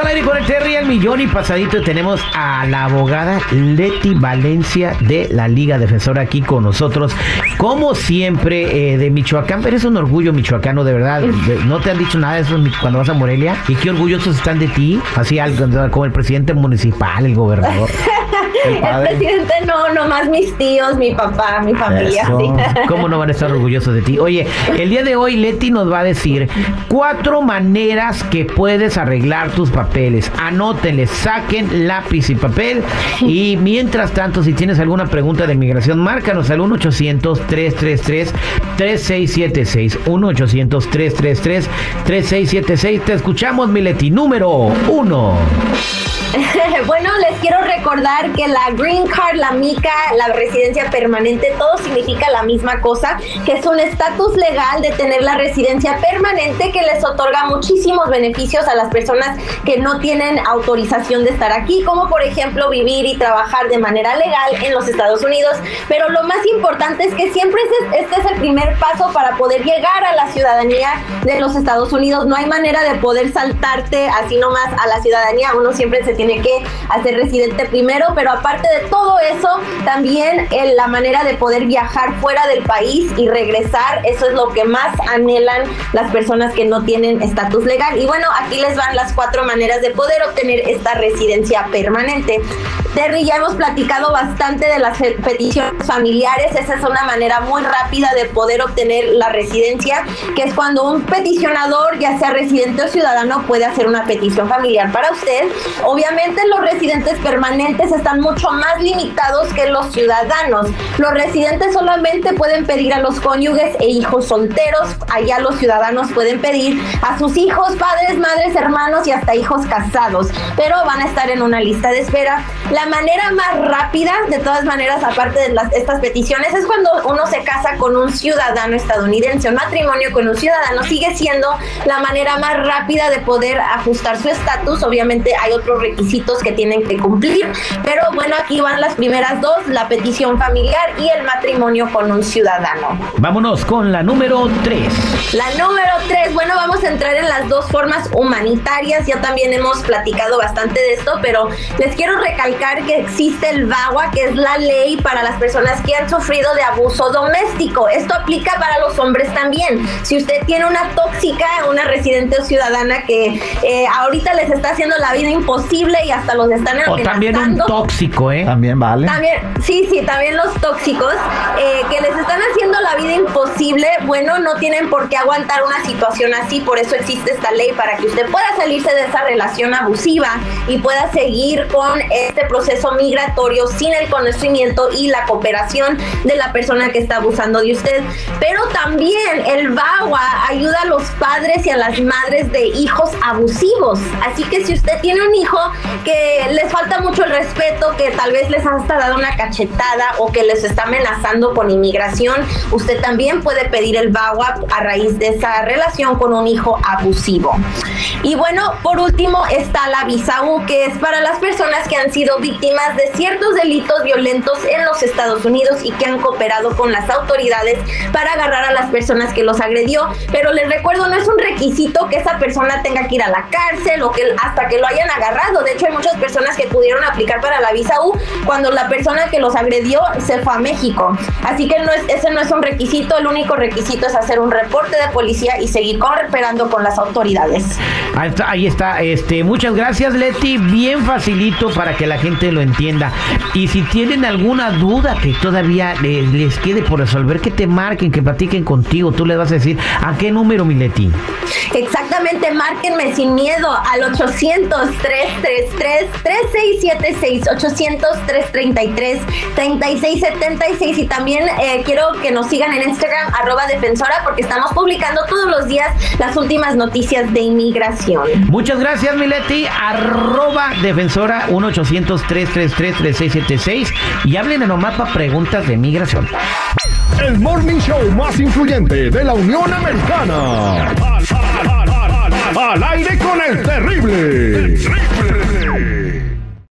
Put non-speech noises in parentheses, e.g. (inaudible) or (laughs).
al aire con el Terry al millón y pasadito tenemos a la abogada Leti Valencia de la Liga Defensora aquí con nosotros. Como siempre, eh, de Michoacán, pero es un orgullo michoacano, de verdad. No te han dicho nada de eso cuando vas a Morelia. Y qué orgullosos están de ti. Así como el presidente municipal, el gobernador. (laughs) El, presidente no, nomás mis tíos, mi papá, mi familia. (laughs) ¿Cómo no van a estar orgullosos de ti? Oye, el día de hoy Leti nos va a decir cuatro maneras que puedes arreglar tus papeles. Anótenle, saquen lápiz y papel. Y mientras tanto, si tienes alguna pregunta de migración, márcanos al 1-800-333-3676. 1-800-333-3676. Te escuchamos, Mileti. Número uno. (laughs) bueno, les quiero recordar que la Green Card, la MICA, la residencia permanente, todo significa la misma cosa, que es un estatus legal de tener la residencia permanente que les otorga muchísimos beneficios a las personas que no tienen autorización de estar aquí, como por ejemplo vivir y trabajar de manera legal en los Estados Unidos. Pero lo más importante es que siempre este es el primer paso para poder llegar a la ciudadanía de los Estados Unidos. No hay manera de poder saltarte así nomás a la ciudadanía. Uno siempre se tiene que hacer residente primero, pero aparte de todo eso, también en la manera de poder viajar fuera del país y regresar, eso es lo que más anhelan las personas que no tienen estatus legal. Y bueno, aquí les van las cuatro maneras de poder obtener esta residencia permanente. Terry, ya hemos platicado bastante de las peticiones familiares. Esa es una manera muy rápida de poder obtener la residencia, que es cuando un peticionador, ya sea residente o ciudadano, puede hacer una petición familiar para usted. Obviamente los residentes permanentes están mucho más limitados que los ciudadanos. Los residentes solamente pueden pedir a los cónyuges e hijos solteros. Allá los ciudadanos pueden pedir a sus hijos, padres, madres, hermanos y hasta hijos casados. Pero van a estar en una lista de espera. La manera más rápida, de todas maneras, aparte de estas peticiones, es cuando uno se casa con un ciudadano estadounidense. Un matrimonio con un ciudadano sigue siendo la manera más rápida de poder ajustar su estatus. Obviamente hay otros requisitos que tienen que cumplir, pero bueno, aquí van las primeras dos, la petición familiar y el matrimonio con un ciudadano. Vámonos con la número tres. La número tres, bueno, vamos a entrar en las dos formas humanitarias. Ya también hemos platicado bastante de esto, pero les quiero recalcar que existe el VAWA, que es la ley para las personas que han sufrido de abuso doméstico. Esto aplica para los hombres también. Si usted tiene una tóxica, una residente o ciudadana que eh, ahorita les está haciendo la vida imposible y hasta los están amenazando. O también un tóxico, ¿eh? También vale. También, sí, sí, también los tóxicos eh, que les están haciendo la vida imposible, bueno, no tienen por qué aguantar una situación así. Por eso existe esta ley para que usted pueda salirse de esa relación abusiva y pueda seguir con este proceso migratorio sin el conocimiento y la cooperación de la persona que está abusando de usted. Pero también el VAWA ayuda a los padres y a las madres de hijos abusivos. Así que si usted tiene un hijo que les falta mucho el respeto, que tal vez les ha hasta dado una cachetada o que les está amenazando con inmigración, usted también puede pedir el VAWA a raíz de esa relación con un hijo abusivo. Y bueno, por último está la visa U, que es para las personas que han sido víctimas de ciertos delitos violentos en los Estados Unidos y que han cooperado con las autoridades para agarrar a las personas que los agredió. Pero les recuerdo, no es un requisito que esa persona tenga que ir a la cárcel o que hasta que lo hayan agarrado. De hecho, hay muchas personas que pudieron aplicar para la visa U cuando la persona que los agredió se fue a México. Así que no es, ese no es un requisito, el único requisito es hacer un reporte de policía y seguir cooperando con las autoridades. Ahí está, ahí está. Este, muchas gracias, Leti. Bien facilito para que la gente lo entienda. Y si tienen alguna duda que todavía les, quede por resolver, que te marquen, que platiquen contigo. Tú les vas a decir, ¿a qué número, Mileti? Exactamente, márquenme sin miedo al 800-333-3676, 800-333-3676. Y también eh, quiero que nos sigan en Instagram, arroba defensora, porque estamos publicando todos los días las últimas noticias de inmigración. Muchas gracias, Mileti, arroba defensora 1 800 333-3676 y hablen a nomás para preguntas de migración. El morning show más influyente de la Unión Americana. Al, aire con el terrible.